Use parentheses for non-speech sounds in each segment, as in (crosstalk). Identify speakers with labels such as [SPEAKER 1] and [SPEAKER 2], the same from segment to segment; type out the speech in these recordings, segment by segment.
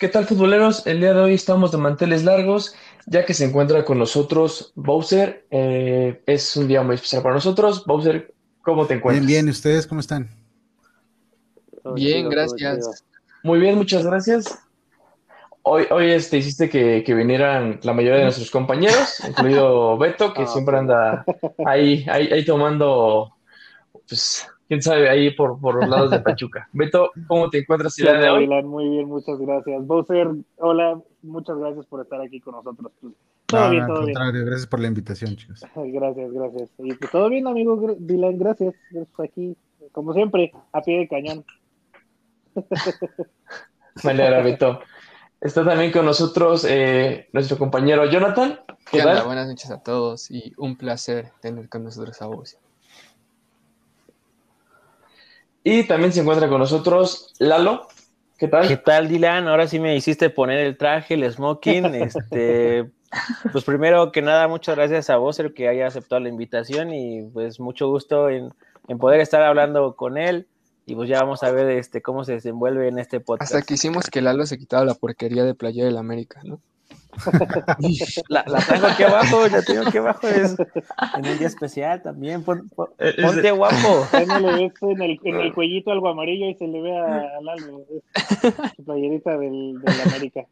[SPEAKER 1] ¿Qué tal futboleros? El día de hoy estamos de manteles largos, ya que se encuentra con nosotros Bowser. Eh, es un día muy especial para nosotros. Bowser, ¿cómo te encuentras?
[SPEAKER 2] Bien, bien, ¿y ustedes cómo están?
[SPEAKER 3] Bien, gracias.
[SPEAKER 1] Muy bien, muchas gracias. Hoy, hoy este, hiciste que, que vinieran la mayoría de nuestros compañeros, (laughs) incluido Beto, que
[SPEAKER 3] Ah,
[SPEAKER 1] siempre anda ahí, ahí, ahí tomando, pues, quién sabe, ahí por, por los lados de Pachuca. (laughs) Beto, ¿cómo te encuentras el
[SPEAKER 4] ¿Qué
[SPEAKER 1] día de hoy?
[SPEAKER 4] Muy bien, muchas gracias. Bowser, hola, muchas gracias por estar aquí con nosotros. Pues, todo
[SPEAKER 2] No,
[SPEAKER 4] bien,
[SPEAKER 2] no,
[SPEAKER 4] todo bien.
[SPEAKER 2] gracias por la invitación, chicos. (laughs)
[SPEAKER 4] Gracias, gracias. Y pues todo bien, amigo Dylan, gracias. Gracias por aquí, como siempre, a pie de cañón.
[SPEAKER 1] Alegra, Beto. Está también con nosotros eh, nuestro compañero Jonathan. ¿Qué
[SPEAKER 3] ¿Qué onda?
[SPEAKER 1] tal?
[SPEAKER 3] Buenas noches a todos y un placer tener con nosotros a vos.
[SPEAKER 1] Y también se encuentra con nosotros Lalo. ¿Qué tal?
[SPEAKER 5] ¿Qué tal, Dylan? Ahora sí me hiciste poner el traje, el smoking. (laughs) Este, pues primero que nada, muchas gracias a vos, el que haya aceptado la invitación y pues mucho gusto en, en poder estar hablando con él. Y pues ya vamos a ver este, cómo se desenvuelve en este podcast.
[SPEAKER 3] Hasta que hicimos que Lalo se quitaba la porquería de Playa del América, ¿no? (laughs)
[SPEAKER 5] La, la tengo aquí abajo, la tengo aquí abajo. Es en un día especial también. pon- pon-
[SPEAKER 1] Eh, es-
[SPEAKER 5] ponte guapo.
[SPEAKER 4] Me le ves en el, en el (laughs) cuellito algo amarillo y se le ve a, a Lalo. Es (laughs) su playerita del, del América.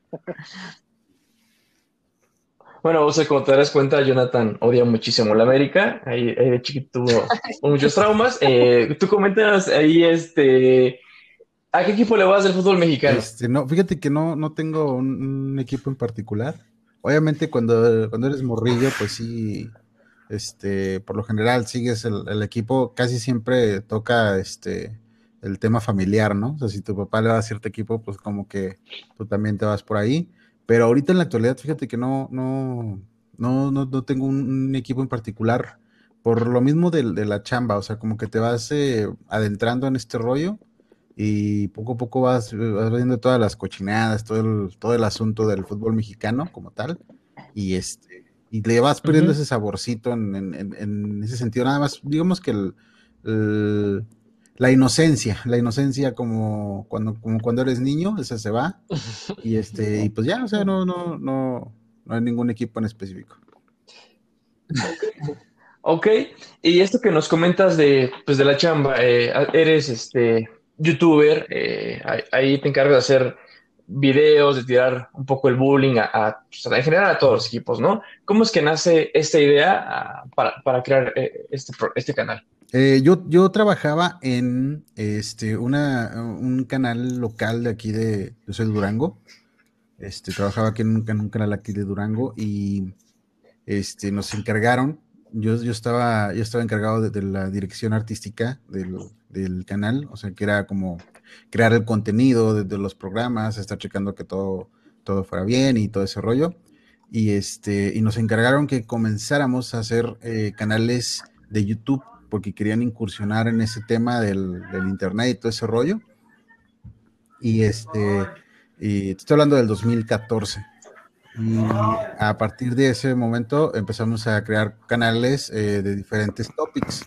[SPEAKER 1] Bueno, o sea, como te darás cuenta, Jonathan odia muchísimo la América. Ahí, ahí de chiquito tuvo muchos traumas. Eh, tú comentas ahí, este, ¿a qué equipo le vas del fútbol mexicano?
[SPEAKER 2] Este, no, fíjate que no, no tengo un, equipo en particular. Obviamente cuando, cuando eres morrillo, pues sí, este, por lo general sigues el, equipo, casi siempre toca este el tema familiar, ¿no? O sea, si tu papá le va a cierto equipo, pues como que tú también te vas por ahí. Pero ahorita en la actualidad, fíjate que no, no, no, no, no tengo un, un equipo en particular. Por lo mismo de, de la chamba, o sea, como que te vas eh, adentrando en este rollo y poco a poco vas, vas viendo todas las cochinadas, todo el, todo el asunto del fútbol mexicano como tal, y este, y le vas perdiendo ese saborcito en, en- ese sentido, nada más, digamos que el- el- la inocencia, la inocencia como cuando, como cuando eres niño, esa se va, (laughs) y este, y pues ya, o sea, no, no, no, no hay ningún equipo en específico.
[SPEAKER 1] Ok, y esto que nos comentas de, pues, de la chamba, eh, eres este, youtuber, eh, ahí- te encargas de hacer videos, de tirar un poco el bullying a, a, pues, en general a todos los equipos, ¿no? ¿Cómo es que nace esta idea ah, para, para crear eh, este, este canal?
[SPEAKER 2] Eh, yo, yo trabajaba en este, una, un canal local de aquí de, yo soy de Durango, este, trabajaba aquí en un, en un canal aquí de Durango y este, nos encargaron, yo, yo, estaba, yo estaba encargado de, la dirección artística del, del canal, o sea, que era como crear el contenido de, los programas, estar checando que todo, todo fuera bien y todo ese rollo. Y, este, y nos encargaron que comenzáramos a hacer eh, canales de YouTube porque querían incursionar en ese tema del, del internet y todo ese rollo. Y este, y estoy hablando del 2014. Y a partir de ese momento empezamos a crear canales eh, de diferentes topics.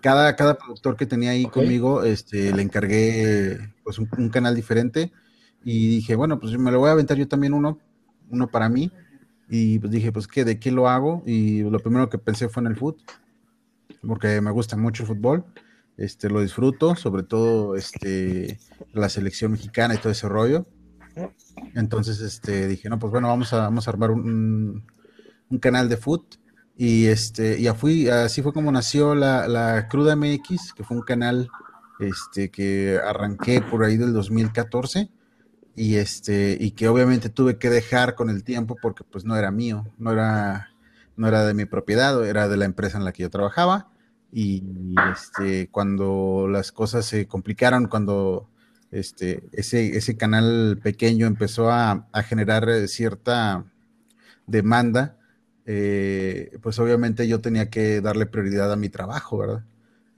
[SPEAKER 2] Cada, cada productor que tenía ahí conmigo, este, le encargué pues un, un canal diferente y dije, bueno, pues me lo voy a aventar yo también uno, uno para mí. Y pues dije, pues, ¿qué, ¿de qué lo hago? Y lo primero que pensé fue en el fútbol porque me gusta mucho el fútbol, este, lo disfruto, sobre todo este, la selección mexicana y todo ese rollo. Entonces este, dije, no, pues bueno, vamos a, vamos a armar un, un canal de fútbol. Y, este, ya fui, así fue como nació la, la Cruda MX, que fue un canal este, que arranqué por ahí del 2014 y, este, y que obviamente tuve que dejar con el tiempo porque pues no era mío, no era, no era de mi propiedad, era de la empresa en la que yo trabajaba. Y este, cuando las cosas se complicaron, cuando este, ese, ese canal pequeño empezó a, a generar eh, cierta demanda, eh, pues obviamente yo tenía que darle prioridad a mi trabajo, ¿verdad?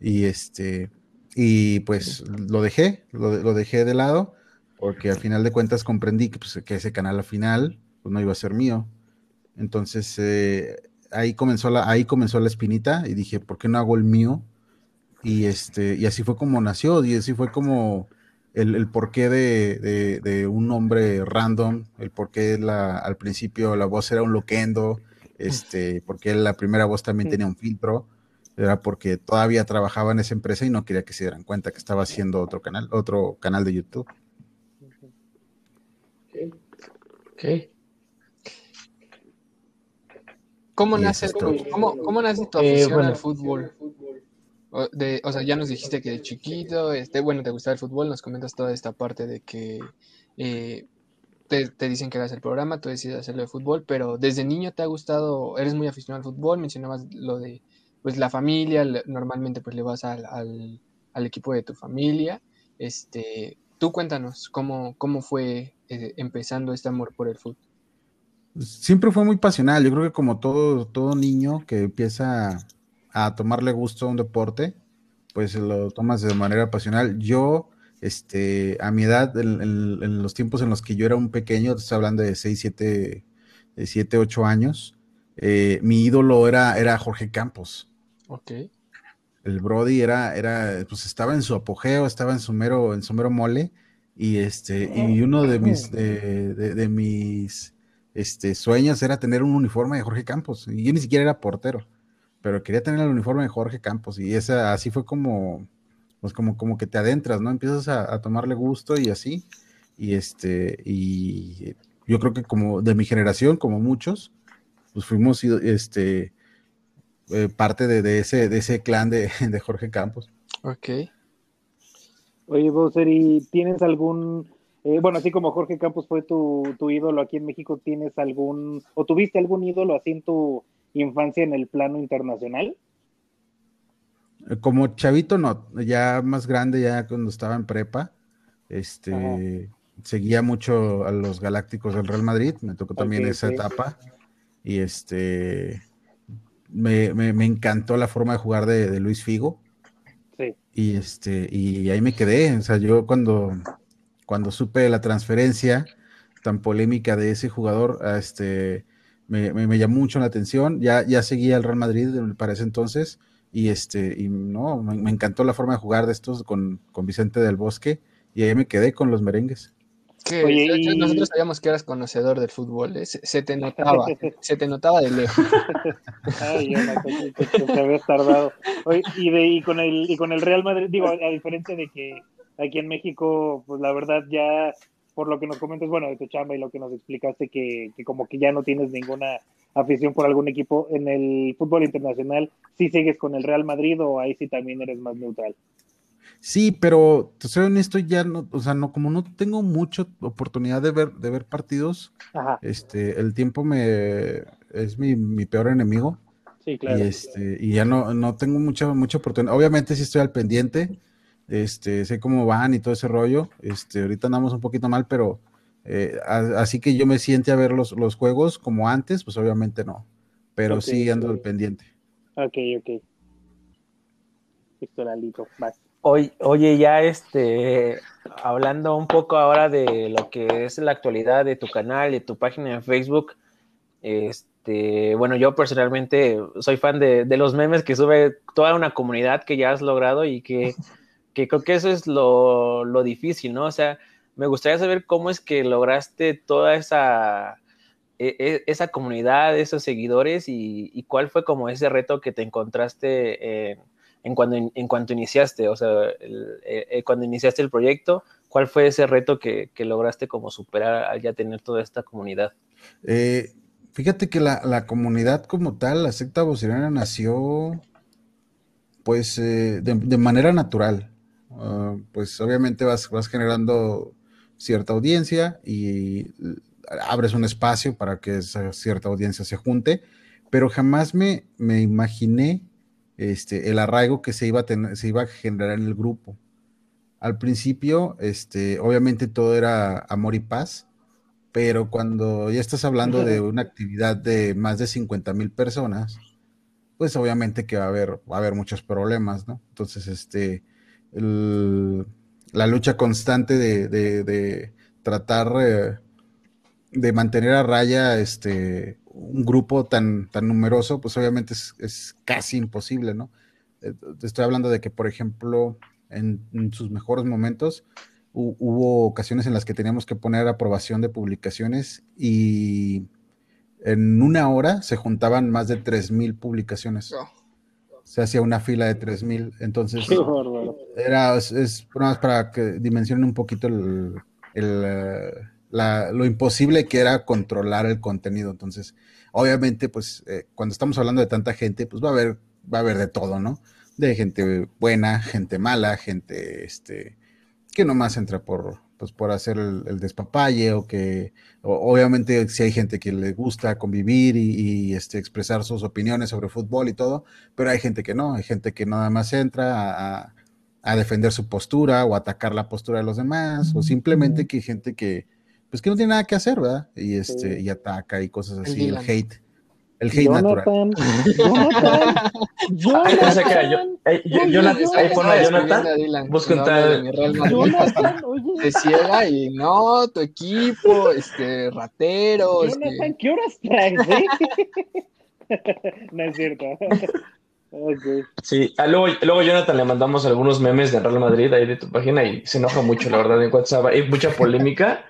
[SPEAKER 2] Y este, y pues lo dejé, lo, lo dejé de lado, porque al final de cuentas comprendí que, pues, que ese canal al final pues, no iba a ser mío. Entonces, eh, ahí comenzó la, ahí comenzó la espinita y dije, ¿por qué no hago el mío? Y este, y así fue como nació, y así fue como el, el porqué de, de, de, un nombre random, el porqué la, al principio la voz era un loquendo, este, porque la primera voz también tenía un filtro, era porque todavía trabajaba en esa empresa y no quería que se dieran cuenta que estaba haciendo otro canal, otro canal de YouTube.
[SPEAKER 1] Ok.
[SPEAKER 3] ¿Cómo nace, cómo, cómo nace tu
[SPEAKER 1] Eh,
[SPEAKER 3] afición
[SPEAKER 1] bueno.
[SPEAKER 3] al fútbol? O, sea, ya nos dijiste que de chiquito, este, bueno, te gustaba el fútbol, nos comentas toda esta parte de que eh, te, te dicen que hagas el programa, tú decides hacerlo de fútbol, pero desde niño te ha gustado, eres muy aficionado al fútbol, mencionabas lo de pues la familia, normalmente pues le vas al, al- al equipo de tu familia. Este, tú cuéntanos cómo, cómo fue eh, empezando este amor por el fútbol.
[SPEAKER 2] Siempre fue muy pasional. Yo creo que como todo, todo niño que empieza a tomarle gusto a un deporte, pues lo tomas de manera pasional. Yo, este, a mi edad, en, en- en los tiempos en los que yo era un pequeño, te estoy hablando de 6, 7, de 7 8 años, eh, mi ídolo era, era Jorge Campos.
[SPEAKER 3] Ok.
[SPEAKER 2] El Brody era, era, pues estaba en su apogeo, estaba en su mero, en su mero mole, y este, y uno de mis, de, de- de mis este, sueños era tener un uniforme de Jorge Campos. Y yo ni siquiera era portero, pero quería tener el uniforme de Jorge Campos. Y esa, así fue como, pues como, como que te adentras, ¿no? Empiezas a, a tomarle gusto y así. Y este, y yo creo que como de mi generación, como muchos, pues fuimos este, eh, parte de, de ese, de ese clan de, (laughs) de Jorge Campos.
[SPEAKER 3] Ok.
[SPEAKER 4] Oye, Bowser, ¿y tienes algún, eh, bueno, así como Jorge Campos fue tu, tu ídolo aquí en México, ¿tienes algún, o tuviste algún ídolo así en tu infancia en el plano internacional?
[SPEAKER 2] Eh, Como chavito, no, ya más grande, ya cuando estaba en prepa, este, seguía mucho a los Galácticos del Real Madrid, me tocó también esa etapa, y este, me, me- me encantó la forma de jugar de, de Luis Figo,
[SPEAKER 4] Sí.
[SPEAKER 2] y este, y ahí me quedé, o sea, yo cuando, cuando supe la transferencia tan polémica de ese jugador, a este, me, me- me llamó mucho la atención, ya, ya seguía el Real Madrid para ese entonces, y este, y no, me, me encantó la forma de jugar de estos con, con Vicente del Bosque, y ahí me quedé con los merengues.
[SPEAKER 3] Que
[SPEAKER 4] Oye, y-
[SPEAKER 3] nosotros sabíamos que eras conocedor del fútbol, ¿eh? se, se te notaba, (laughs) se te notaba de lejos. (laughs)
[SPEAKER 4] Ay, Jonathan, que, que te habías tardado. Oye, y, de, y, con el, y con el Real Madrid, digo, a, a diferencia de que aquí en México, pues la verdad ya, por lo que nos comentas, bueno, de tu chamba y lo que nos explicaste, que, que como que ya no tienes ninguna afición por algún equipo en el fútbol internacional, ¿sí sigues con el Real Madrid o ahí sí también eres más neutral?
[SPEAKER 2] Sí, pero te soy honesto, ya no, o sea, no, como no tengo mucha oportunidad de ver, de ver partidos,
[SPEAKER 4] Ajá,
[SPEAKER 2] este, el tiempo me es mi, mi peor enemigo.
[SPEAKER 4] sí, claro.
[SPEAKER 2] Y este, y ya no, no tengo mucha, mucha oportunidad. Obviamente sí estoy al pendiente, este, sé cómo van y todo ese rollo. Este, ahorita andamos un poquito mal, pero eh, a- así que yo me siente a ver los, los juegos como antes, pues obviamente no. Pero
[SPEAKER 4] Ok,
[SPEAKER 2] sí ando al pendiente.
[SPEAKER 4] Ok, ok. Vas.
[SPEAKER 5] Oye, oye, ya este, hablando un poco ahora de lo que es la actualidad de tu canal, de tu página de Facebook, este, bueno, yo personalmente soy fan de, de los memes que sube toda una comunidad que ya has logrado y que, (laughs) que creo que eso es lo, lo difícil, ¿no? O sea, me gustaría saber cómo es que lograste toda esa, e- e- esa comunidad, esos seguidores y, y cuál fue como ese reto que te encontraste en, cuando, en cuanto iniciaste, o sea, el- eh, cuando iniciaste el proyecto, ¿cuál fue ese reto que, que lograste como superar al ya tener toda esta comunidad?
[SPEAKER 2] Eh, fíjate que la, la comunidad como tal, la secta boceriana nació pues eh, de manera natural. Ah, pues obviamente vas, vas generando cierta audiencia y abres un espacio para que esa cierta audiencia se junte, pero jamás me, me imaginé este, el arraigo que se iba, a tener, se iba a generar en el grupo. Al principio, este, obviamente todo era amor y paz, pero cuando ya estás hablando de una actividad de más de 50 mil personas, pues obviamente que va a haber, va a haber muchos problemas, ¿no? Entonces, este, la lucha constante de, de- tratar eh, de mantener a raya este, un grupo tan, tan numeroso, pues obviamente es, casi imposible, ¿no? Eh, estoy hablando de que, por ejemplo, en, en sus mejores momentos hubo ocasiones en las que teníamos que poner aprobación de publicaciones y en una hora se juntaban más de 3.000 publicaciones.
[SPEAKER 3] Oh.
[SPEAKER 2] Se hacía una fila de 3.000. Entonces, era, es, es nada más para que dimensionen un poquito el, el, eh, la- lo imposible que era controlar el contenido. Entonces, obviamente, pues eh, cuando estamos hablando de tanta gente, pues va a haber, va a haber de todo, ¿no? De gente buena, gente mala, gente este, que nomás entra por, pues, por hacer el, el despapalle o que o- obviamente si hay gente que le gusta convivir y, y, este, expresar sus opiniones sobre fútbol y todo, pero hay gente que no, hay gente que nada más entra a, defender su postura o atacar la postura de los demás, o simplemente que hay gente que, pues que no tiene nada que hacer, ¿verdad? Y este,
[SPEAKER 4] Sí.
[SPEAKER 2] y ataca y cosas así, el, hate, el hate natural.
[SPEAKER 4] Jonathan, Jonathan,
[SPEAKER 1] Ay, pensé que yo-
[SPEAKER 4] Jonathan,
[SPEAKER 1] Ey, yo-
[SPEAKER 4] Oye,
[SPEAKER 1] Jonathan,
[SPEAKER 4] Jonathan.
[SPEAKER 1] ahí pone a Jonathan. busca un tal-
[SPEAKER 4] Jonathan, oye,
[SPEAKER 3] Se ciega y no, tu equipo, este, ratero,
[SPEAKER 4] Jonathan,
[SPEAKER 3] este,
[SPEAKER 4] ¿qué horas traes, eh? (laughs) no es cierto. Ok.
[SPEAKER 1] Sí, ah, luego, luego Jonathan le mandamos algunos memes de Real Madrid ahí de tu página y se enoja mucho, la verdad, en WhatsApp. Hay mucha polémica.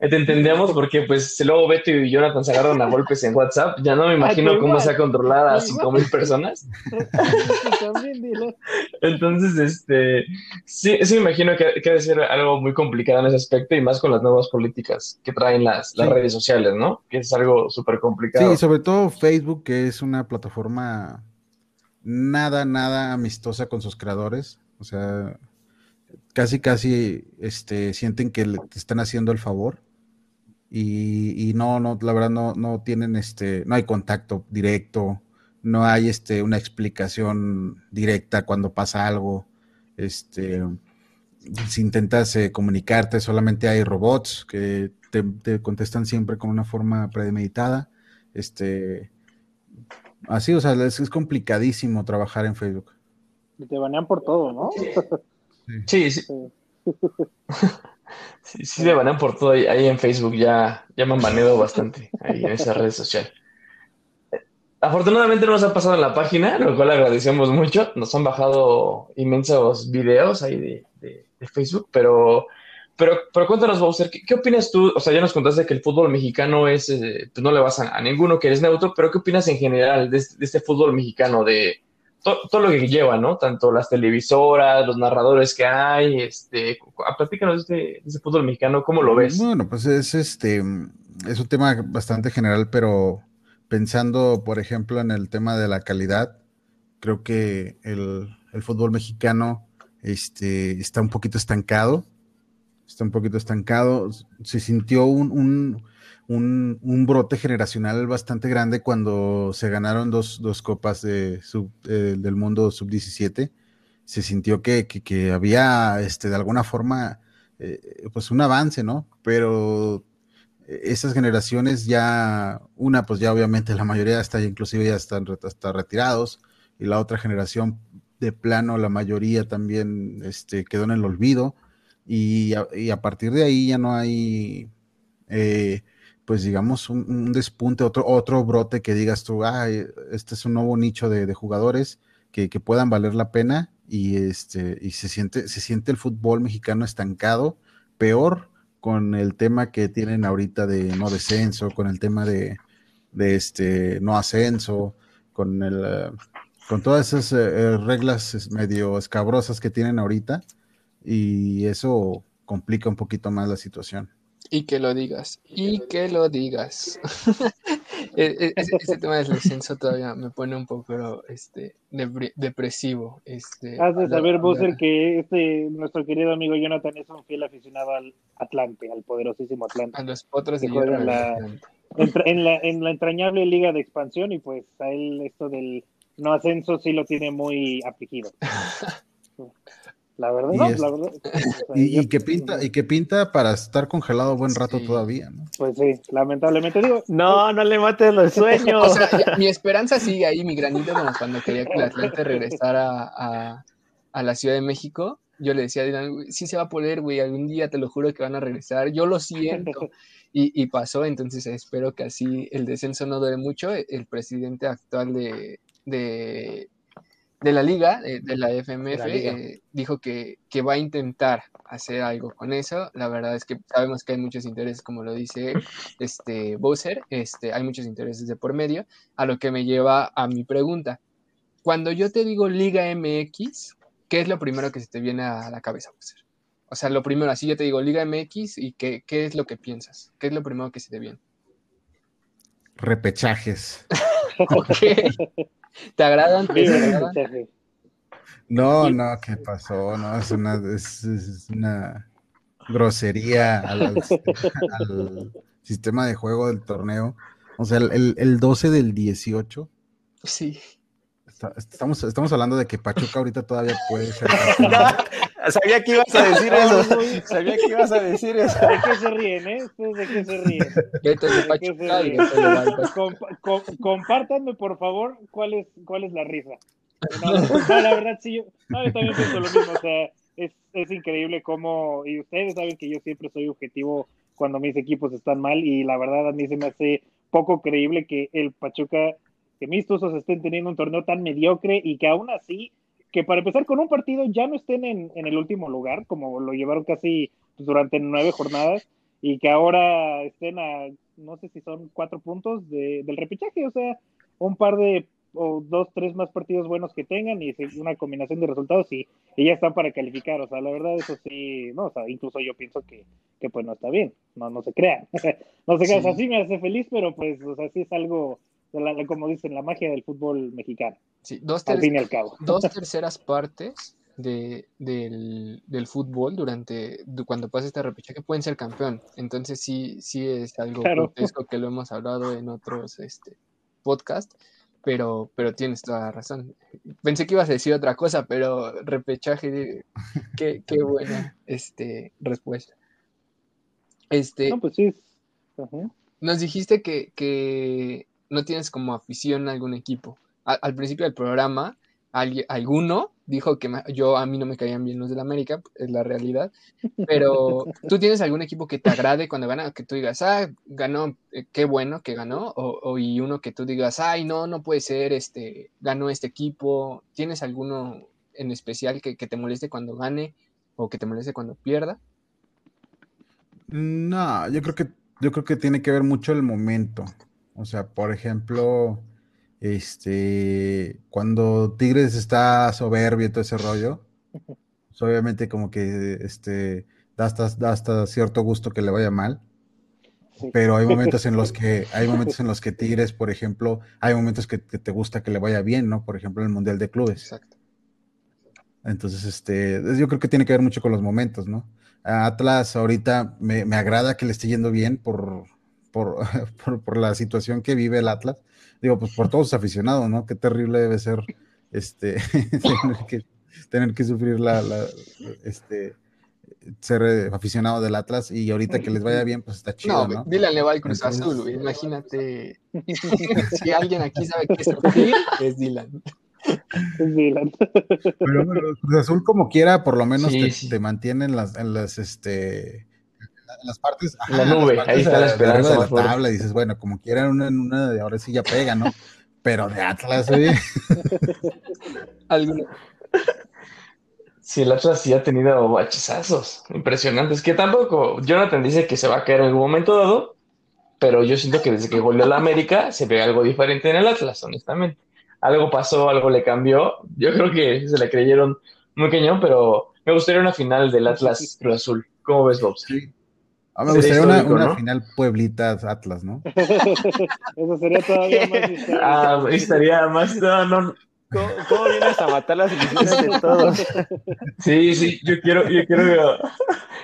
[SPEAKER 1] Eh, Te entendemos porque pues si luego Beto y Jonathan se agarran a golpes en WhatsApp, ya no me imagino
[SPEAKER 4] Ah,
[SPEAKER 1] cómo sea controlar a cinco mil personas. (laughs) Entonces, este, sí, sí me imagino que, que debe ser algo muy complicado en ese aspecto y más con las nuevas políticas que traen las, las
[SPEAKER 2] Sí.
[SPEAKER 1] redes sociales, ¿no? Que es algo súper complicado.
[SPEAKER 2] Sí, sobre todo Facebook, que es una plataforma nada, nada amistosa con sus creadores. O sea, casi, casi este, sienten que le te están haciendo el favor. Y, y no, no, la verdad no, no tienen este, no hay contacto directo, no hay este, una explicación directa cuando pasa algo. Este, si intentas eh, comunicarte, solamente hay robots que te, te contestan siempre con una forma premeditada. Este, así, o sea, es, es complicadísimo trabajar en Facebook.
[SPEAKER 4] Y te banean por todo, ¿no?
[SPEAKER 1] Sí, sí,
[SPEAKER 4] Sí. (laughs)
[SPEAKER 1] sí, sí se banean por todo ahí, ahí en Facebook, ya, ya me han baneado bastante ahí en esa red social. Afortunadamente no nos ha pasado en la página, lo cual agradecemos mucho. Nos han bajado inmensos videos ahí de, de- de Facebook, pero, pero, pero cuéntanos, Bowser, ¿qué, qué opinas tú? O sea, ya nos contaste que el fútbol mexicano es, eh, pues no le vas a, a ninguno, que eres neutro, pero ¿qué opinas en general de, este- de este fútbol mexicano, de to- todo lo que lleva, ¿no? Tanto las televisoras, los narradores que hay, este, cu- platícanos de este fútbol mexicano, ¿cómo lo ves?
[SPEAKER 2] Bueno, pues es este, es un tema bastante general, pero pensando, por ejemplo, en el tema de la calidad, creo que el, el fútbol mexicano este, está un poquito estancado. Está un poquito estancado. Se sintió un, un, un- brote generacional bastante grande cuando se ganaron dos, dos copas eh, del mundo sub-17. Se sintió que, que- había, este, de alguna forma, eh, pues un avance, ¿no? Pero esas generaciones ya, una, pues ya obviamente la mayoría está, inclusive ya están retirados, y la otra generación de plano, la mayoría también este, quedó en el olvido, y a, y a partir de ahí ya no hay, eh, pues digamos, un, un despunte, otro, otro brote que digas tú, ah, este es un nuevo nicho de, jugadores que, puedan valer la pena, y, este, y se, siente, se siente el fútbol mexicano estancado, peor con el tema que tienen ahorita de no descenso, con el tema de, este no ascenso, con el eh, con todas esas eh, reglas medio escabrosas que tienen ahorita, y eso complica un poquito más la situación.
[SPEAKER 3] Y que lo digas, y que lo digas. (laughs) E- e- ese, ese tema del descenso todavía me pone un poco este, depre- depresivo. Este,
[SPEAKER 4] Has de saber, Bowser, que este, nuestro querido amigo Jonathan es un fiel aficionado al Atlante, al poderosísimo Atlante.
[SPEAKER 3] a los potros
[SPEAKER 4] que
[SPEAKER 3] de hierro
[SPEAKER 4] la- en, la, en la entrañable liga de expansión y pues a él esto del no ascenso sí lo tiene muy afligido. (laughs) La verdad,
[SPEAKER 2] Y
[SPEAKER 4] no,
[SPEAKER 2] es-
[SPEAKER 4] la verdad. o sea,
[SPEAKER 2] Y, (laughs)
[SPEAKER 4] yo-
[SPEAKER 2] y que pinta, y que pinta para estar congelado buen rato
[SPEAKER 3] Sí.
[SPEAKER 2] todavía, ¿no?
[SPEAKER 4] Pues sí, lamentablemente digo,
[SPEAKER 5] No, no le mates los (laughs) sueños.
[SPEAKER 3] O sea, ya- mi esperanza sigue ahí, mi granito, como cuando quería que el (laughs) Atlante regresara a, a la Ciudad de México. Yo le decía a Dylan, "Güey, sí se va a poder, güey, algún día te lo juro que van a regresar. Yo lo siento. Y, y pasó, entonces espero que así el descenso no dure mucho. El presidente actual de, de, de la liga, de, de la FMF,
[SPEAKER 5] La
[SPEAKER 3] eh, dijo que, que va a intentar hacer algo con eso. La verdad es que sabemos que hay muchos intereses, como lo dice este, Bowser, este, hay muchos intereses de por medio, a lo que me lleva a mi pregunta. Cuando yo te digo Liga MX, ¿qué es lo primero que se te viene a la cabeza, Bowser? O sea, lo primero, así yo te digo Liga MX y qué, qué es lo que piensas, qué es lo primero que se te viene.
[SPEAKER 2] Repechajes. (laughs)
[SPEAKER 3] Ok. ¿Te agradan?
[SPEAKER 2] No, no, ¿qué pasó? No, es una, es, es una grosería (laughs) al, sistema de juego del torneo. O sea, el, el- el 12 del 18,
[SPEAKER 3] Sí.
[SPEAKER 2] está- estamos, estamos hablando de que Pachuca ahorita todavía puede (laughs) ser.
[SPEAKER 5] Sabía que ibas a (laughs) decir eso. Sabía que ibas a decir eso.
[SPEAKER 4] ¿De qué se ríen, eh? ¿Ustedes de qué se ríen? Compártanme, por favor, cuál es, cuál es la risa. No, (laughs) no, la verdad, sí, yo, no, yo también pienso lo mismo. O sea, es, es increíble cómo, y ustedes saben que yo siempre soy objetivo cuando mis equipos están mal, y la verdad a mí se me hace poco creíble que el Pachuca, que mis tuzos estén teniendo un torneo tan mediocre y que aún así, que para empezar con un partido ya no estén en, en el último lugar, como lo llevaron casi pues, durante nueve jornadas, y que ahora estén a, no sé si son cuatro puntos de- del repechaje, o sea, un par de o dos, tres más partidos buenos que tengan y una combinación de resultados y, y ya están para calificar. O sea, la verdad, eso sí, no, o sea, incluso yo pienso que, que pues no está bien, no, no se crean. (laughs) no se crean, o sea,
[SPEAKER 3] Sí.
[SPEAKER 4] sí me hace feliz, pero pues, o sea, sí es algo, la- como dicen, la magia del fútbol mexicano,
[SPEAKER 3] Sí, dos,
[SPEAKER 4] al fin y al cabo.
[SPEAKER 3] dos (laughs) terceras partes de, del, del fútbol durante du- cuando pasa este repechaje pueden ser campeón. Entonces sí, sí es algo
[SPEAKER 4] Claro.
[SPEAKER 3] grotesco que lo hemos hablado en otros este, podcasts, pero, pero tienes toda la razón. Pensé que ibas a decir otra cosa, pero repechaje, qué, qué buena este, respuesta. Este,
[SPEAKER 4] No, pues sí. ajá.
[SPEAKER 3] nos dijiste que, que no tienes como afición a algún equipo. A- al principio del programa, alguien- alguno dijo que me- yo a mí no me caían bien los del América, es la realidad. Pero (laughs) tú tienes algún equipo que te agrade cuando gana, que tú digas, ah, ganó, eh, qué bueno que ganó, o, o- y uno que tú digas, ay, no, no puede ser, este, ganó este equipo. ¿Tienes alguno en especial que, que te moleste cuando gane o que te moleste cuando pierda?
[SPEAKER 2] No, yo creo que yo creo que tiene que ver mucho el momento. O sea, por ejemplo, este, cuando Tigres está soberbio y todo ese rollo, pues obviamente como que este da hasta, da hasta cierto gusto que le vaya mal.
[SPEAKER 4] Sí.
[SPEAKER 2] Pero hay momentos en los (laughs) que, hay momentos en los que Tigres, por ejemplo, hay momentos que, que te gusta que le vaya bien, ¿no? Por ejemplo, en el Mundial de Clubes.
[SPEAKER 3] Exacto.
[SPEAKER 2] Entonces, este, yo creo que tiene que ver mucho con los momentos, ¿no? A Atlas ahorita me, me agrada que le esté yendo bien por, por, (laughs) por, por la situación que vive el Atlas. Digo, pues por todos sus aficionados, ¿no? Qué terrible debe ser este (laughs) tener que, tener que sufrir la, la- este ser aficionado del Atlas y ahorita que les vaya bien, pues está chido,
[SPEAKER 3] No,
[SPEAKER 2] ¿no?
[SPEAKER 3] Dylan le va al Cruz
[SPEAKER 2] Entonces-
[SPEAKER 3] Azul, güey. Imagínate. (laughs) si alguien aquí sabe qué es sufrir, es Dylan.
[SPEAKER 4] Es Dylan.
[SPEAKER 2] Pero bueno, Cruz Azul como quiera, por lo menos
[SPEAKER 1] Sí,
[SPEAKER 2] te,
[SPEAKER 1] sí.
[SPEAKER 2] te mantiene en las, en las, este, las partes,
[SPEAKER 1] la nube,
[SPEAKER 2] partes
[SPEAKER 1] ahí está la
[SPEAKER 2] de
[SPEAKER 1] esperanza
[SPEAKER 2] de la tabla, dices, bueno, como quiera una en una de ahora sí ya pega, ¿no? (laughs) Pero de Atlas, oye, (laughs)
[SPEAKER 3] Alguno.
[SPEAKER 1] Sí, el Atlas sí ha tenido bachezazos impresionantes. Que tampoco, Jonathan dice que se va a caer en algún momento dado, pero yo siento que desde que goleó la América se ve algo diferente en el Atlas, honestamente. Algo pasó, algo le cambió. Yo creo que se le creyeron muy cañón, pero me gustaría una final del Atlas Cruz Azul. ¿Cómo ves, Bobs?
[SPEAKER 2] sí. Ah, me
[SPEAKER 1] Sería
[SPEAKER 2] gustaría una,
[SPEAKER 1] histórico,
[SPEAKER 2] una
[SPEAKER 1] ¿no?
[SPEAKER 2] final Pueblita Atlas, ¿no? (laughs)
[SPEAKER 4] Eso sería todavía más histórico.
[SPEAKER 1] Ah, estaría más. No, no.
[SPEAKER 5] ¿Cómo, cómo vienes a matar las ilusiones de todos?
[SPEAKER 1] Sí, sí, yo quiero, yo quiero,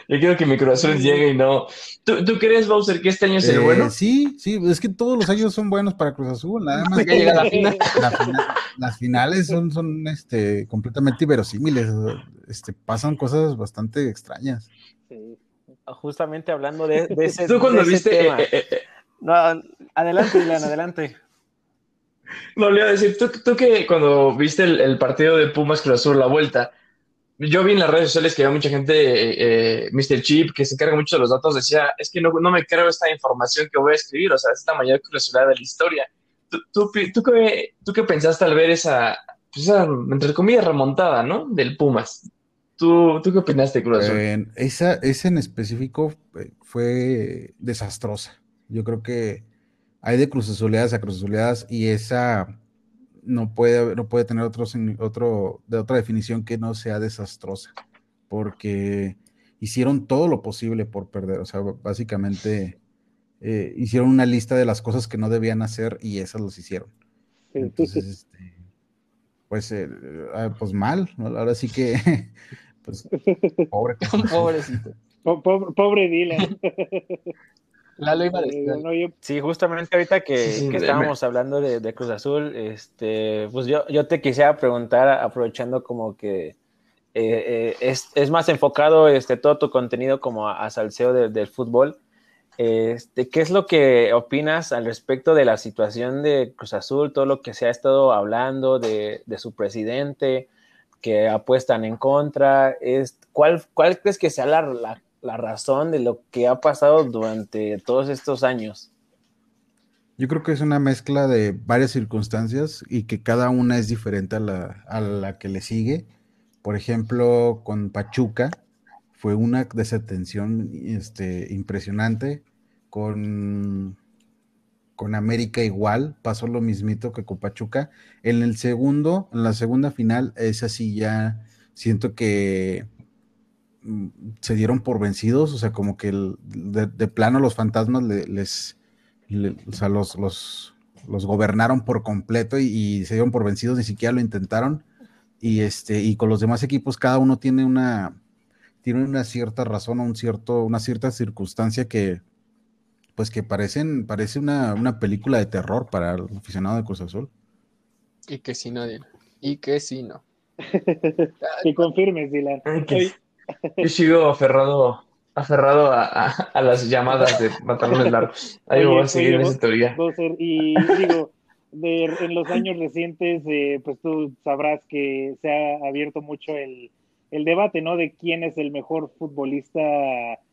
[SPEAKER 1] yo quiero que mi Cruz Azul llegue y no. ¿Tú, tú crees, Bowser, que este año es el
[SPEAKER 2] Eh,
[SPEAKER 1] bueno?
[SPEAKER 2] Sí, sí, es que todos los años son buenos para Cruz Azul, nada más
[SPEAKER 3] Hasta que llega la final.
[SPEAKER 2] la final- las finales son, son este, completamente inverosímiles, este, pasan cosas bastante extrañas.
[SPEAKER 5] Justamente hablando de, de ese,
[SPEAKER 1] Tú cuando
[SPEAKER 5] ese
[SPEAKER 1] viste,
[SPEAKER 5] tema.
[SPEAKER 1] eh, eh, eh,
[SPEAKER 5] No, adelante, Dylan, adelante.
[SPEAKER 1] no le iba a decir, tú, tú que cuando viste el, el partido de Pumas Cruz Azul, la vuelta, yo vi en las redes sociales que había mucha gente, eh, Mr. Chip, que se encarga mucho de los datos, decía, es que no, no me creo esta información que voy a escribir, o sea, es la mayor curiosidad de la historia. ¿Tú, tú qué, ¿Tú qué pensaste al ver esa, pues, esa, entre comillas, remontada, ¿no? Del Pumas. ¿Tú, ¿Tú qué opinaste, Cruz Azul?
[SPEAKER 2] Eh, esa, esa en específico eh, fue desastrosa. Yo creo que hay de Cruz Azuleadas a Cruz Azuleadas y esa no puede, no puede tener otro, otro, de otra definición que no sea desastrosa, porque hicieron todo lo posible por perder, o sea, básicamente eh, hicieron una lista de las cosas que no debían hacer y esas los hicieron. Entonces, este, pues, eh, ah, pues mal, ahora sí que, (laughs) pues, (laughs)
[SPEAKER 3] pobre. (laughs) Pobrecito.
[SPEAKER 4] Pobre, Dylan. (laughs)
[SPEAKER 5] Sí, justamente ahorita que, estábamos hablando de, Cruz Azul, este, pues yo, yo te quisiera preguntar, aprovechando como que eh, es, más enfocado este, todo tu contenido como a, salseo del fútbol. Este, ¿Qué es lo que opinas al respecto de la situación de Cruz Azul, todo lo que se ha estado hablando de, su presidente, que apuestan en contra? Es, ¿cuál, ¿Cuál crees que sea la, razón de lo que ha pasado durante todos estos años?
[SPEAKER 2] Yo creo que es una mezcla de varias circunstancias y que cada una es diferente a la, a la que le sigue. Por ejemplo, con Pachuca, fue una desatención este, impresionante. Con, con América igual, pasó lo mismito que con Pachuca. En el segundo, en la segunda final, es así ya siento que mm, se dieron por vencidos, o sea, como que de, plano los fantasmas les, o sea, los, los, gobernaron por completo y, y, se dieron por vencidos, ni siquiera lo intentaron. Y este, y con los demás equipos, cada uno tiene una, tiene una cierta razón o un cierto, una cierta circunstancia que, pues que parecen, parece una, una película de terror para el aficionado de Cruz Azul.
[SPEAKER 3] Y que si no, Y que si no. (laughs)
[SPEAKER 4] y confirmes, Dylan.
[SPEAKER 1] Yo sigo aferrado, aferrado a, a, las llamadas de pantalones (laughs) largos. Ahí voy a seguir en esa teoría.
[SPEAKER 4] Y digo, de, en los años recientes, eh, pues tú sabrás que se ha abierto mucho el, el debate, ¿no? De quién es el mejor futbolista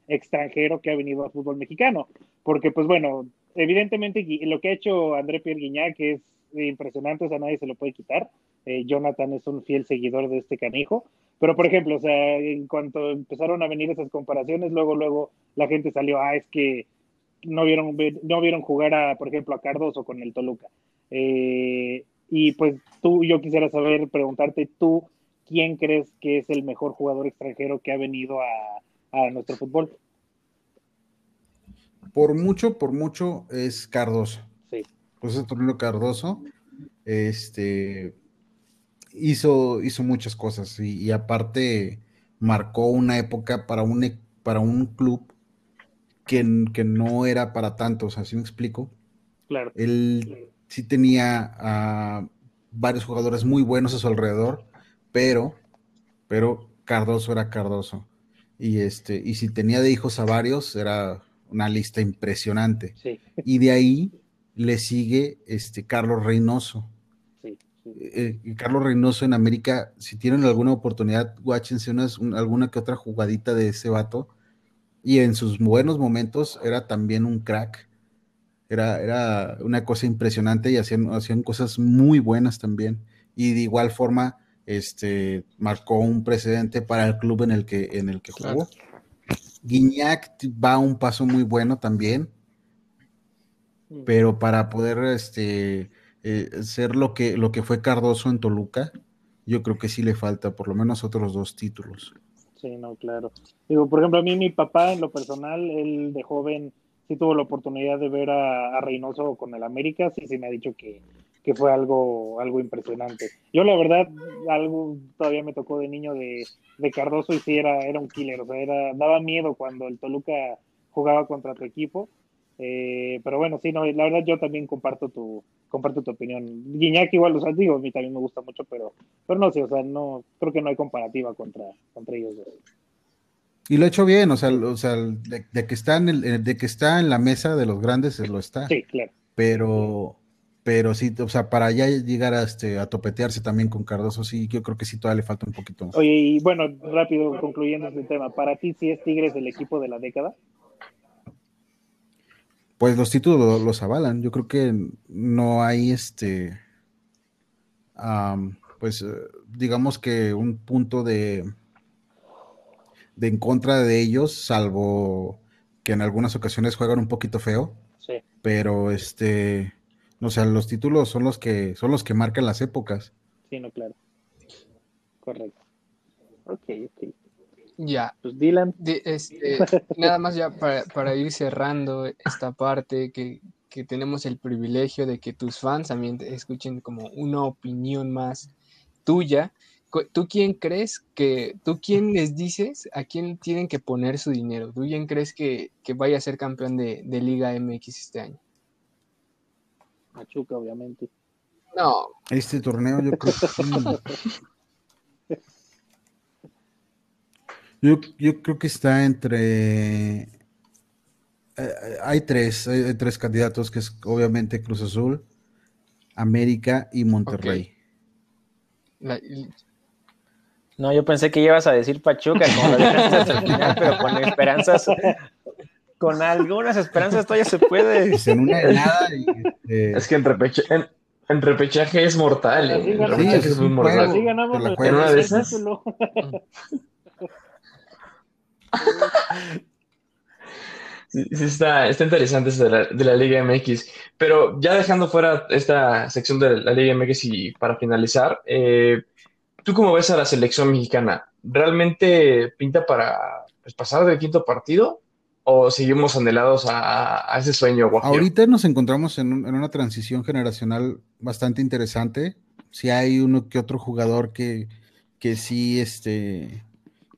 [SPEAKER 4] extranjero que ha venido al fútbol mexicano. Porque, pues bueno, evidentemente lo que ha hecho André Pierre Guignac es impresionante, o sea, nadie se lo puede quitar. Eh, Jonathan es un fiel seguidor de este canijo. Pero, por ejemplo, o sea, en cuanto empezaron a venir esas comparaciones, luego, luego la gente salió, ah, es que no vieron, no vieron jugar a, por ejemplo, a Cardoso con el Toluca. Eh, y pues tú, yo quisiera saber, preguntarte tú, ¿quién crees que es el mejor jugador extranjero que ha venido a, nuestro fútbol?
[SPEAKER 2] Por mucho, por mucho es Cardoso.
[SPEAKER 4] Sí.
[SPEAKER 2] José Tornero Cardoso. Este hizo, hizo muchas cosas y, aparte marcó una época para un, e, para un club que, que no era para tantos, así me explico.
[SPEAKER 4] Claro.
[SPEAKER 2] Él sí tenía a varios jugadores muy buenos a su alrededor pero, pero Cardoso era Cardoso. Y, este, y si tenía de hijos a varios, era una lista impresionante. (laughs) Y de ahí le sigue este Carlos Reynoso. Eh, Carlos Reynoso en América, si tienen alguna oportunidad, guáchense alguna que otra jugadita de ese vato. Y en sus buenos momentos era también un crack. Era, era una cosa impresionante y hacían, hacían cosas muy buenas también. Y de igual forma, este, marcó un precedente para el club en el que, en el que jugó. Guiñac va un paso muy bueno también, mm. pero para poder este, eh, ser lo que, lo que fue Cardoso en Toluca, yo creo que sí le falta por lo menos otros dos títulos.
[SPEAKER 4] Sí, no, claro. Digo, por ejemplo, a mí mi papá en lo personal, él de joven sí tuvo la oportunidad de ver a, a Reynoso con el América, sí, sí me ha dicho que, que fue algo, algo impresionante. Yo la verdad, algo todavía me tocó de niño de, Cardoso y sí era, era un killer, o sea, era, daba miedo cuando el Toluca jugaba contra tu equipo. Eh, pero bueno, sí, no, la verdad yo también comparto tu, comparto tu opinión. Guiñac igual, o sea, digo, a mí también me gusta mucho, pero, pero no sé, o sea, no, creo que no hay comparativa contra, contra ellos dos.
[SPEAKER 2] Y lo ha hecho bien, o sea, o sea de, que está en el, de que está en la mesa de los grandes, lo está.
[SPEAKER 4] Sí, claro.
[SPEAKER 2] Pero, pero sí, o sea, para ya llegar a, este, a topetearse también con Cardoso, sí, yo creo que sí todavía le falta un poquito.
[SPEAKER 4] Oye, y bueno, rápido concluyendo este tema, ¿para ti sí es Tigres el equipo de la década?
[SPEAKER 2] Pues los títulos los avalan, yo creo que no hay este, pues, eh, digamos que un punto de, de en contra de ellos, salvo que en algunas ocasiones juegan un poquito feo.
[SPEAKER 4] Sí.
[SPEAKER 2] Pero este, o sea, los títulos son los que son los que marcan las épocas.
[SPEAKER 4] Sí, no, claro. Correcto. Ok, ok.
[SPEAKER 3] Ya,
[SPEAKER 4] Pues Dylan,
[SPEAKER 3] de- este, (laughs) nada más ya para, para ir cerrando esta parte, que, que tenemos el privilegio de que tus fans también te escuchen como una opinión más tuya. ¿Tú quién crees que, tú quién les dices a quién tienen que poner su dinero? ¿Tú quién crees que, que vaya a ser campeón de, de Liga MX este año?
[SPEAKER 4] Machuca, obviamente.
[SPEAKER 3] No,
[SPEAKER 2] Este torneo yo creo que, yo, yo creo que está entre eh, hay tres, hay, hay tres candidatos que es obviamente Cruz Azul, América y Monterrey.
[SPEAKER 3] la-
[SPEAKER 5] No, yo pensé que ibas a decir Pachuca, como lo dejaste hasta el final, pero con esperanzas, (laughs) con algunas esperanzas todavía se puede.
[SPEAKER 2] Pues en una de nada y, este,
[SPEAKER 1] Es que en, repecha- en, en repechaje es mortal, ¿eh?
[SPEAKER 4] Así
[SPEAKER 1] En
[SPEAKER 4] ganamos.
[SPEAKER 1] repechaje
[SPEAKER 2] Sí,
[SPEAKER 1] es muy mortal.
[SPEAKER 4] Así ganamos
[SPEAKER 2] la.
[SPEAKER 1] En una de esas. (laughs) sí está, está interesante eso de la, de la Liga MX. Pero ya dejando fuera esta sección de la Liga MX y para finalizar, eh, ¿tú cómo ves a la selección mexicana? ¿Realmente pinta para pues, pasar del quinto partido? ¿O seguimos anhelados a, ese sueño?
[SPEAKER 2] Ahorita nos encontramos en, en una transición generacional bastante interesante. Si hay uno que otro jugador que, que sí, este,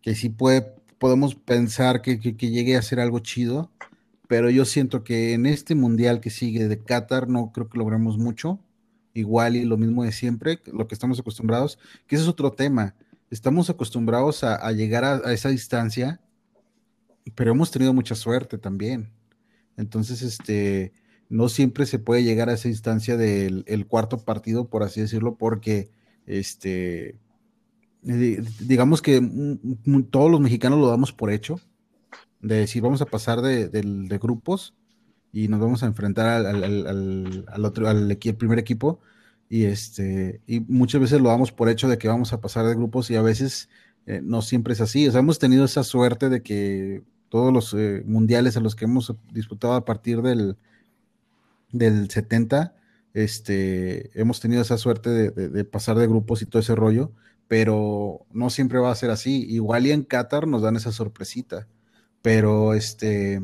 [SPEAKER 2] que sí puede, podemos pensar que, que- llegue a ser algo chido, pero yo siento que en este mundial que sigue de Qatar no creo que logremos mucho. Igual y lo mismo de siempre, lo que estamos acostumbrados, que ese es otro tema. Estamos acostumbrados a, llegar a esa distancia, pero hemos tenido mucha suerte también. Entonces, este, no siempre se puede llegar a esa instancia del el cuarto partido, por así decirlo, porque, este, digamos que todos los mexicanos lo damos por hecho, de decir, vamos a pasar de, grupos y nos vamos a enfrentar al, al- otro, al equi- primer equipo, y este, y muchas veces lo damos por hecho de que vamos a pasar de grupos y a veces eh, no siempre es así. O sea, hemos tenido esa suerte de que todos los eh, mundiales a los que hemos disputado a partir del, del 70, este, hemos tenido esa suerte de, pasar de grupos y todo ese rollo, pero no siempre va a ser así. Igual y en Qatar nos dan esa sorpresita, pero este,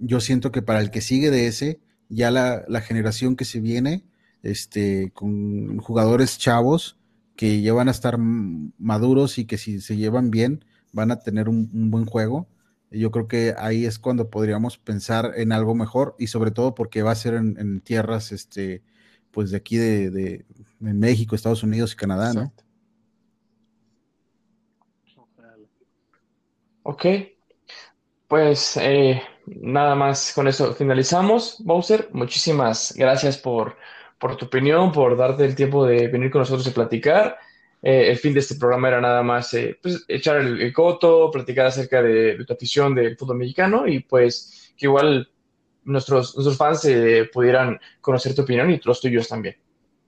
[SPEAKER 2] yo siento que para el que sigue de ese, ya la, la generación que se viene, este, con jugadores chavos que ya van a estar maduros y que si se llevan bien, van a tener un buen juego. Yo creo que ahí es cuando podríamos pensar en algo mejor y sobre todo porque va a ser en, en tierras, este, pues de aquí de, México, Estados Unidos y Canadá, ¿no?
[SPEAKER 3] Exacto.
[SPEAKER 1] Ok, pues eh, nada más con eso finalizamos. Bowser, muchísimas gracias por, por tu opinión, por darte el tiempo de venir con nosotros y platicar. Eh, el fin de este programa era nada más eh, pues, echar el, el coto, platicar acerca de, de tu afición del fútbol mexicano y pues que igual nuestros, nuestros fans eh, pudieran conocer tu opinión y los tuyos también.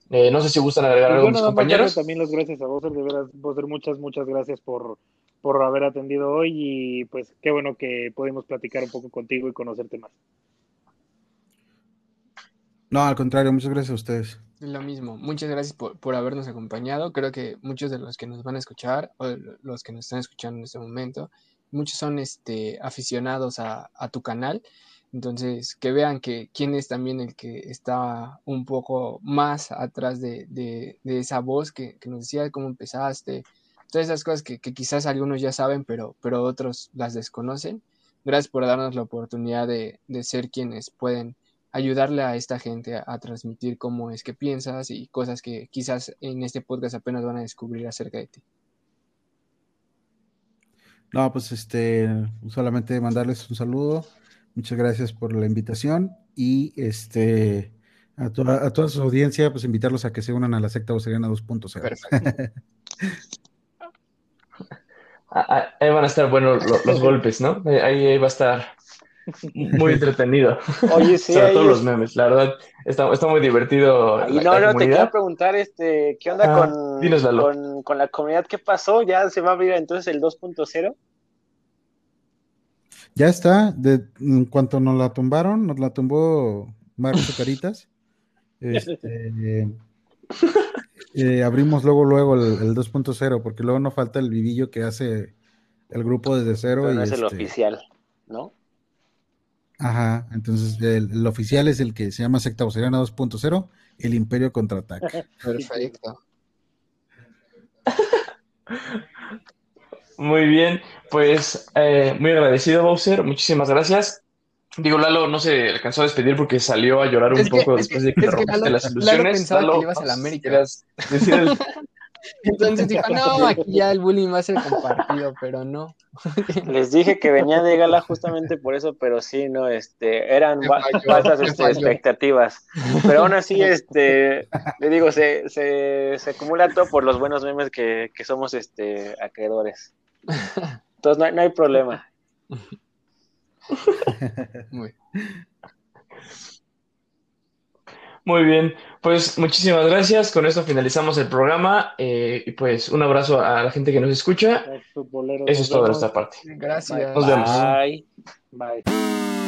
[SPEAKER 1] Eh, no sé si gustan agregar
[SPEAKER 4] Y
[SPEAKER 1] algo,
[SPEAKER 4] bueno,
[SPEAKER 1] mis compañeros.
[SPEAKER 4] también las gracias a Bowser, de veras, Bowser, muchas, muchas gracias por, por haber atendido hoy y pues qué bueno que pudimos platicar un poco contigo y conocerte más.
[SPEAKER 2] No, al contrario, muchas gracias a ustedes.
[SPEAKER 3] Lo mismo, muchas gracias por, por habernos acompañado. Creo que muchos de los que nos van a escuchar, o los que nos están escuchando en este momento, muchos son este, aficionados a, a tu canal. Entonces, que vean que quién es también el que está un poco más atrás de, de- de esa voz que, que nos decía cómo empezaste, todas esas cosas que, que quizás algunos ya saben, pero, pero otros las desconocen. Gracias por darnos la oportunidad de, de ser quienes pueden ayudarle a esta gente a, a transmitir cómo es que piensas y cosas que quizás en este podcast apenas van a descubrir acerca de ti.
[SPEAKER 2] No, pues este, solamente mandarles un saludo. Muchas gracias por la invitación y este a toda, a toda su audiencia, pues invitarlos a que se unan a la secta Boseriana 2.0.
[SPEAKER 3] Perfecto. (laughs)
[SPEAKER 1] Ah, ah, Ahí van a estar buenos lo- los golpes, ¿no? Ahí, ahí va a estar, (laughs) muy entretenido.
[SPEAKER 5] Oye, sí. (laughs)
[SPEAKER 1] Sobre
[SPEAKER 5] ahí
[SPEAKER 1] todo
[SPEAKER 5] es-
[SPEAKER 1] los memes, la verdad, está, está muy divertido.
[SPEAKER 5] Y no,
[SPEAKER 1] la
[SPEAKER 5] no, te quiero preguntar, este, ¿qué onda
[SPEAKER 1] Ah,
[SPEAKER 5] con,
[SPEAKER 1] dinos,
[SPEAKER 5] con, con la comunidad? ¿Qué pasó? ¿Ya se va a abrir entonces el 2.0?
[SPEAKER 2] Ya está, de, en cuanto nos la tumbaron, nos la tumbó Marcos (laughs) Caritas. Este, eh, abrimos luego, luego el, el 2.0, porque luego no falta el vivillo que hace el grupo desde cero.
[SPEAKER 5] Pero
[SPEAKER 2] y
[SPEAKER 5] no es el
[SPEAKER 2] este,
[SPEAKER 5] oficial, ¿no?
[SPEAKER 2] Ajá, entonces el, el oficial es el que se llama Secta Voceriana 2.0, el Imperio Contraataca. (laughs)
[SPEAKER 3] Perfecto. (laughs)
[SPEAKER 1] Muy bien, pues eh, muy agradecido, Bowser. Muchísimas gracias. Digo, Lalo no se alcanzó a despedir porque salió a llorar un
[SPEAKER 3] Es que-
[SPEAKER 1] poco
[SPEAKER 3] es que-
[SPEAKER 1] después de que
[SPEAKER 3] que
[SPEAKER 1] rompiste
[SPEAKER 3] Lalo-
[SPEAKER 1] las
[SPEAKER 3] Lalo
[SPEAKER 1] ilusiones.
[SPEAKER 3] pensaba que
[SPEAKER 1] Lalo,
[SPEAKER 3] le ibas a la América.
[SPEAKER 1] decir el- (laughs)
[SPEAKER 3] Entonces dijo, no, (laughs) aquí ya el bullying va a ser compartido, pero no. (laughs)
[SPEAKER 5] Les dije que venía de gala justamente por eso, pero sí, no, este, eran falsas (laughs) este, expectativas. Pero aún así, este, le digo, se, se, se acumula todo por los buenos memes que, que somos este, acreedores. Entonces no, hay- no hay problema.
[SPEAKER 3] Muy.
[SPEAKER 1] Muy bien, pues muchísimas gracias. Con esto finalizamos el programa. eh, y pues un abrazo a la gente que nos escucha. Eso es todo de nuestra parte.
[SPEAKER 3] Gracias.
[SPEAKER 1] Nos vemos.
[SPEAKER 5] Bye.
[SPEAKER 4] Bye.